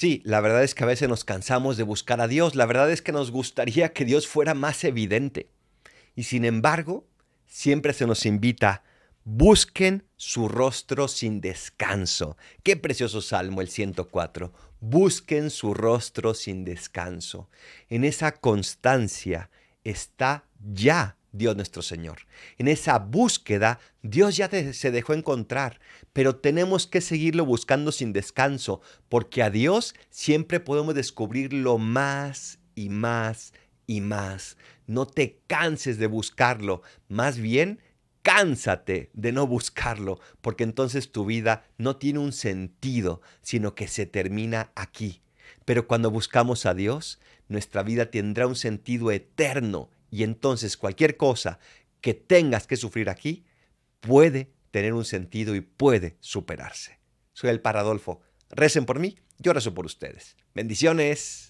Sí, la verdad es que a veces nos cansamos de buscar a Dios, la verdad es que nos gustaría que Dios fuera más evidente. Y sin embargo, siempre se nos invita, busquen su rostro sin descanso. Qué precioso salmo el 104. Busquen su rostro sin descanso. En esa constancia está ya Dios nuestro Señor. En esa búsqueda, Dios ya se dejó encontrar, pero tenemos que seguirlo buscando sin descanso, porque a Dios siempre podemos descubrirlo más y más y más. No te canses de buscarlo, más bien cánsate de no buscarlo, porque entonces tu vida no tiene un sentido, sino que se termina aquí. Pero cuando buscamos a Dios, nuestra vida tendrá un sentido eterno y entonces cualquier cosa que tengas que sufrir aquí puede tener un sentido y puede superarse. Soy el Paradolfo. Recen por mí, yo rezo por ustedes. Bendiciones.